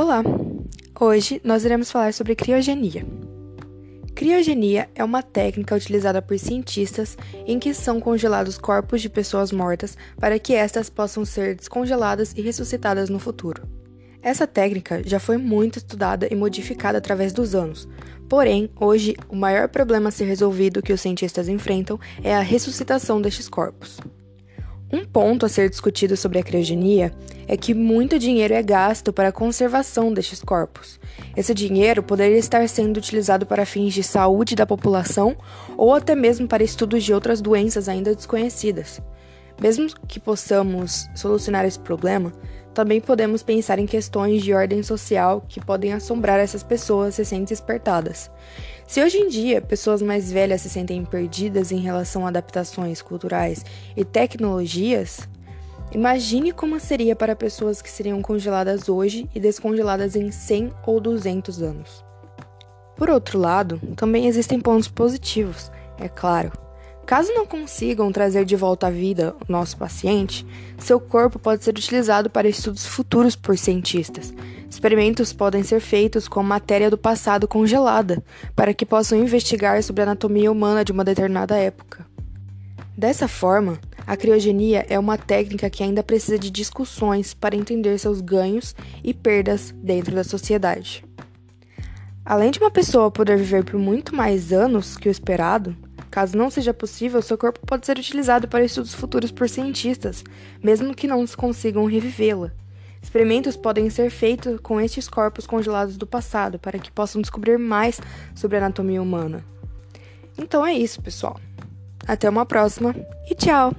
Olá! Hoje nós iremos falar sobre criogenia. Criogenia é uma técnica utilizada por cientistas em que são congelados corpos de pessoas mortas para que estas possam ser descongeladas e ressuscitadas no futuro. Essa técnica já foi muito estudada e modificada através dos anos, porém, hoje o maior problema a ser resolvido que os cientistas enfrentam é a ressuscitação destes corpos. Um ponto a ser discutido sobre a criogenia é que muito dinheiro é gasto para a conservação destes corpos. Esse dinheiro poderia estar sendo utilizado para fins de saúde da população ou até mesmo para estudos de outras doenças ainda desconhecidas. Mesmo que possamos solucionar esse problema, também podemos pensar em questões de ordem social que podem assombrar essas pessoas recém-despertadas. Se hoje em dia pessoas mais velhas se sentem perdidas em relação a adaptações culturais e tecnologias, imagine como seria para pessoas que seriam congeladas hoje e descongeladas em 100 ou 200 anos. Por outro lado, também existem pontos positivos, é claro. Caso não consigam trazer de volta à vida o nosso paciente, seu corpo pode ser utilizado para estudos futuros por cientistas. Experimentos podem ser feitos com matéria do passado congelada, para que possam investigar sobre a anatomia humana de uma determinada época. Dessa forma, a criogenia é uma técnica que ainda precisa de discussões para entender seus ganhos e perdas dentro da sociedade. Além de uma pessoa poder viver por muito mais anos que o esperado, Caso não seja possível, seu corpo pode ser utilizado para estudos futuros por cientistas, mesmo que não consigam revivê-la. Experimentos podem ser feitos com estes corpos congelados do passado para que possam descobrir mais sobre a anatomia humana. Então é isso, pessoal. Até uma próxima e tchau!